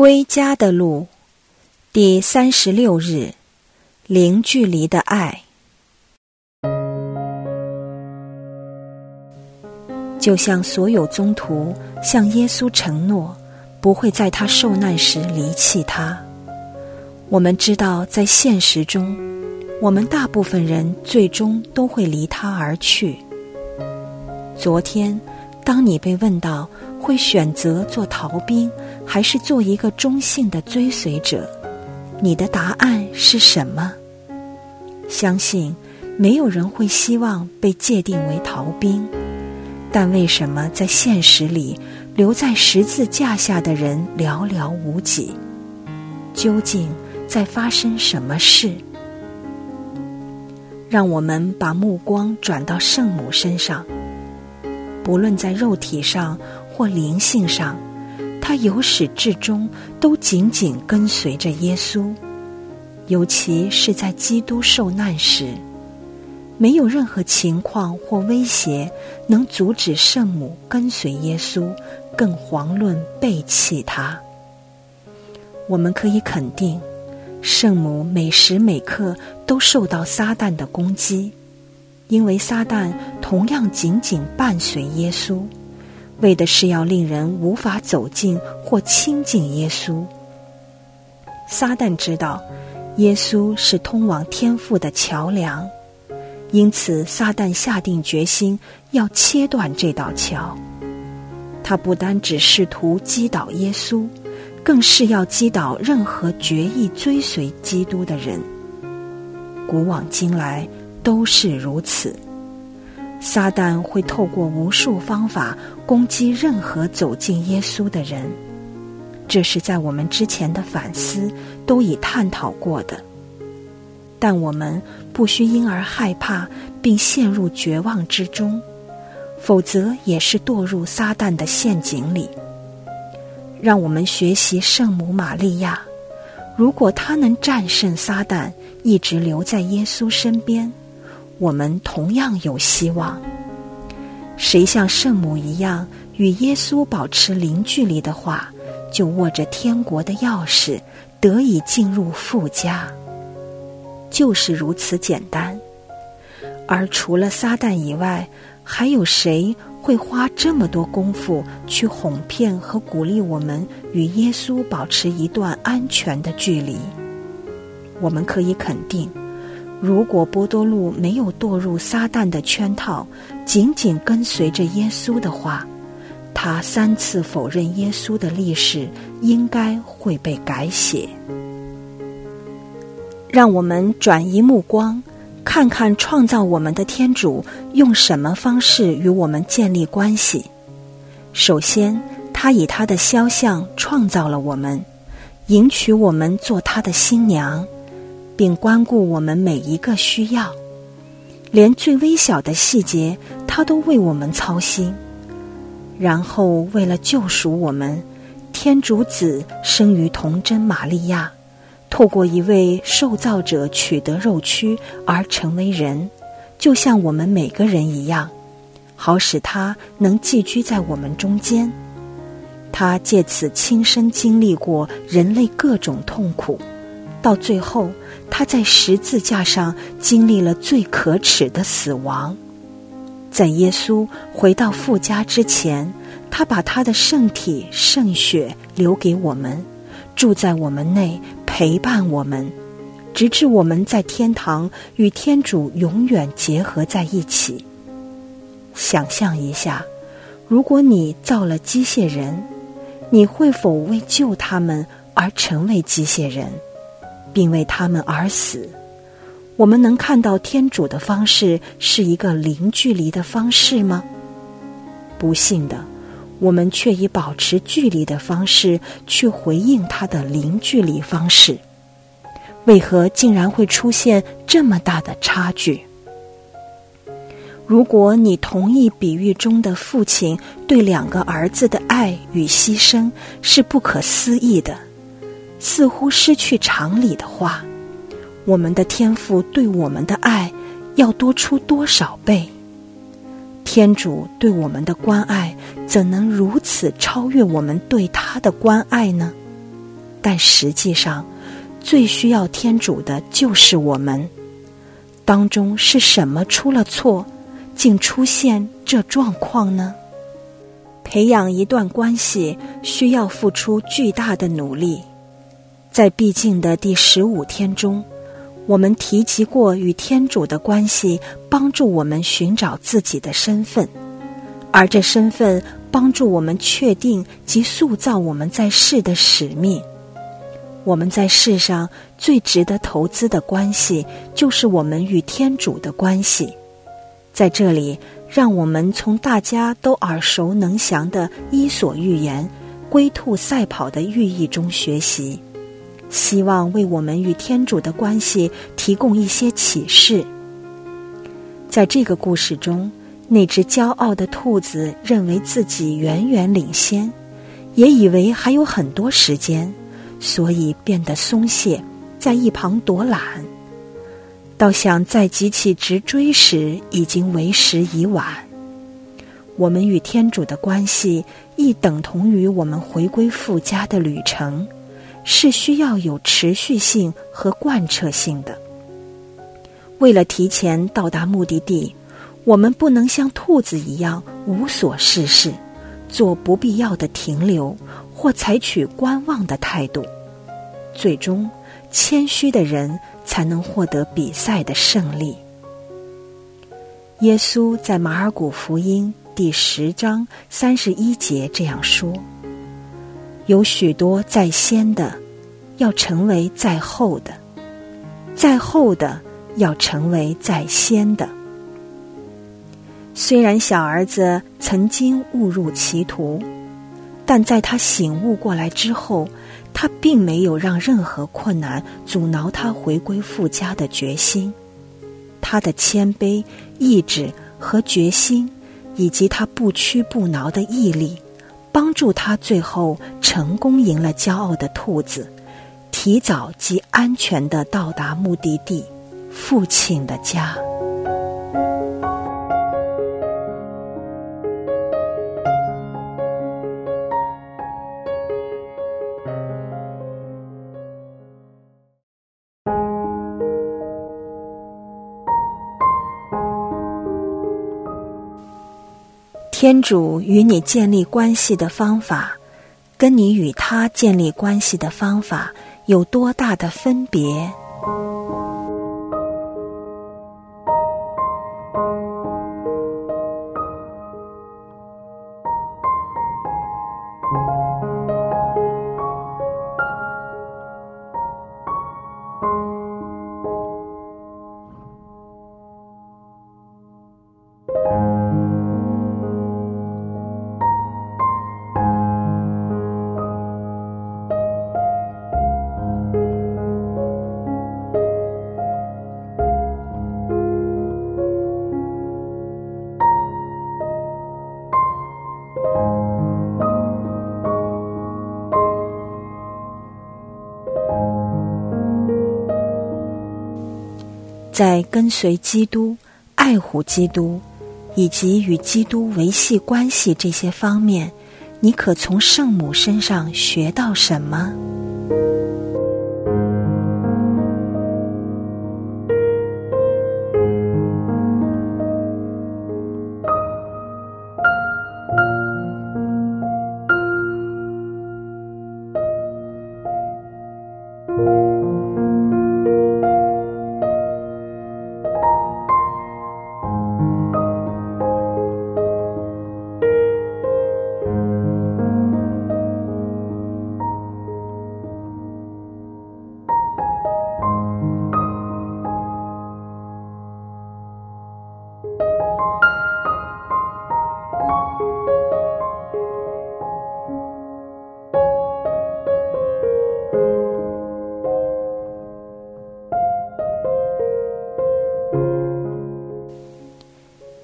归家的路，第三十六日，零距离的爱，就像所有宗徒向耶稣承诺，不会在他受难时离弃他。我们知道，在现实中，我们大部分人最终都会离他而去。昨天，当你被问到。会选择做逃兵，还是做一个中性的追随者？你的答案是什么？相信没有人会希望被界定为逃兵，但为什么在现实里留在十字架下的人寥寥无几？究竟在发生什么事？让我们把目光转到圣母身上，不论在肉体上。或灵性上，他由始至终都紧紧跟随着耶稣，尤其是在基督受难时，没有任何情况或威胁能阻止圣母跟随耶稣，更遑论背弃他。我们可以肯定，圣母每时每刻都受到撒旦的攻击，因为撒旦同样紧紧伴随耶稣。为的是要令人无法走近或亲近耶稣。撒旦知道，耶稣是通往天父的桥梁，因此撒旦下定决心要切断这道桥。他不单只试图击倒耶稣，更是要击倒任何决意追随基督的人。古往今来都是如此。撒旦会透过无数方法攻击任何走进耶稣的人，这是在我们之前的反思都已探讨过的。但我们不需因而害怕并陷入绝望之中，否则也是堕入撒旦的陷阱里。让我们学习圣母玛利亚，如果她能战胜撒旦，一直留在耶稣身边。我们同样有希望。谁像圣母一样与耶稣保持零距离的话，就握着天国的钥匙，得以进入富家。就是如此简单。而除了撒旦以外，还有谁会花这么多功夫去哄骗和鼓励我们与耶稣保持一段安全的距离？我们可以肯定。如果波多禄没有堕入撒旦的圈套，紧紧跟随着耶稣的话，他三次否认耶稣的历史应该会被改写。让我们转移目光，看看创造我们的天主用什么方式与我们建立关系。首先，他以他的肖像创造了我们，迎娶我们做他的新娘。并关顾我们每一个需要，连最微小的细节，他都为我们操心。然后，为了救赎我们，天主子生于童贞玛利亚，透过一位受造者取得肉躯而成为人，就像我们每个人一样，好使他能寄居在我们中间。他借此亲身经历过人类各种痛苦，到最后。他在十字架上经历了最可耻的死亡，在耶稣回到父家之前，他把他的圣体圣血留给我们，住在我们内，陪伴我们，直至我们在天堂与天主永远结合在一起。想象一下，如果你造了机械人，你会否为救他们而成为机械人？并为他们而死，我们能看到天主的方式是一个零距离的方式吗？不幸的，我们却以保持距离的方式去回应他的零距离方式。为何竟然会出现这么大的差距？如果你同意比喻中的父亲对两个儿子的爱与牺牲是不可思议的。似乎失去常理的话，我们的天赋对我们的爱要多出多少倍？天主对我们的关爱怎能如此超越我们对他的关爱呢？但实际上，最需要天主的就是我们。当中是什么出了错，竟出现这状况呢？培养一段关系需要付出巨大的努力。在毕竟的第十五天中，我们提及过与天主的关系帮助我们寻找自己的身份，而这身份帮助我们确定及塑造我们在世的使命。我们在世上最值得投资的关系，就是我们与天主的关系。在这里。让我们从大家都耳熟能详的《伊索寓言》“龟兔赛跑”的寓意中学习，希望为我们与天主的关系提供一些启示。在这个故事中，那只骄傲的兔子认为自己远远领先，也以为还有很多时间，所以变得松懈，在一旁躲懒。到想再急起直追时，已经为时已晚。我们与天主的关系，亦等同于我们回归父家的旅程，是需要有持续性和贯彻性的。为了提前到达目的地，我们不能像兔子一样无所事事，做不必要的停留，或采取观望的态度。最终，谦虚的人。才能获得比赛的胜利。耶稣在马尔谷福音第十章三十一节这样说：“有许多在先的，要成为在后的；在后的，要成为在先的。”虽然小儿子曾经误入歧途，但在他醒悟过来之后。他并没有让任何困难阻挠他回归父家的决心，他的谦卑、意志和决心，以及他不屈不挠的毅力，帮助他最后成功赢了骄傲的兔子，提早及安全的到达目的地——父亲的家。天主与你建立关系的方法，跟你与他建立关系的方法有多大的分别？在跟随基督、爱护基督，以及与基督维系关系这些方面，你可从圣母身上学到什么？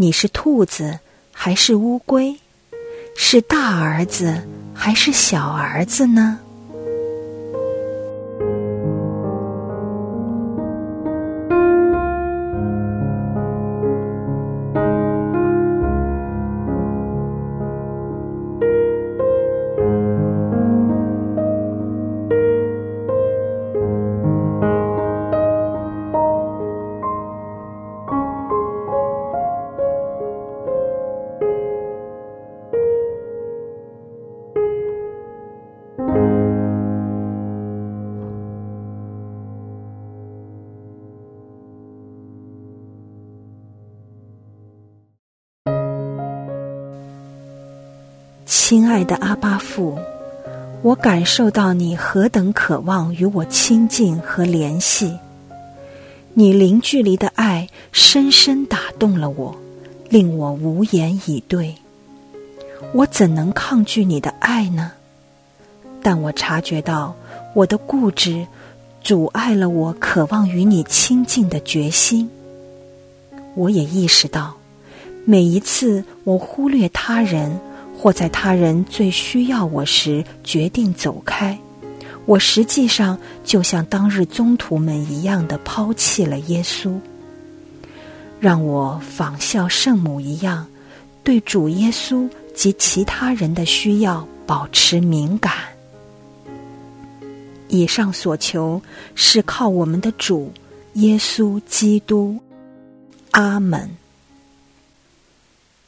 你是兔子还是乌龟？是大儿子还是小儿子呢？亲爱的阿巴父，我感受到你何等渴望与我亲近和联系。你零距离的爱深深打动了我，令我无言以对。我怎能抗拒你的爱呢？但我察觉到我的固执阻碍了我渴望与你亲近的决心。我也意识到，每一次我忽略他人，或在他人最需要我时决定走开。我实际上就像当日宗徒们一样的抛弃了耶稣，让我仿效圣母一样，对主耶稣及其他人的需要保持敏感。以上所求是靠我们的主耶稣基督。阿门。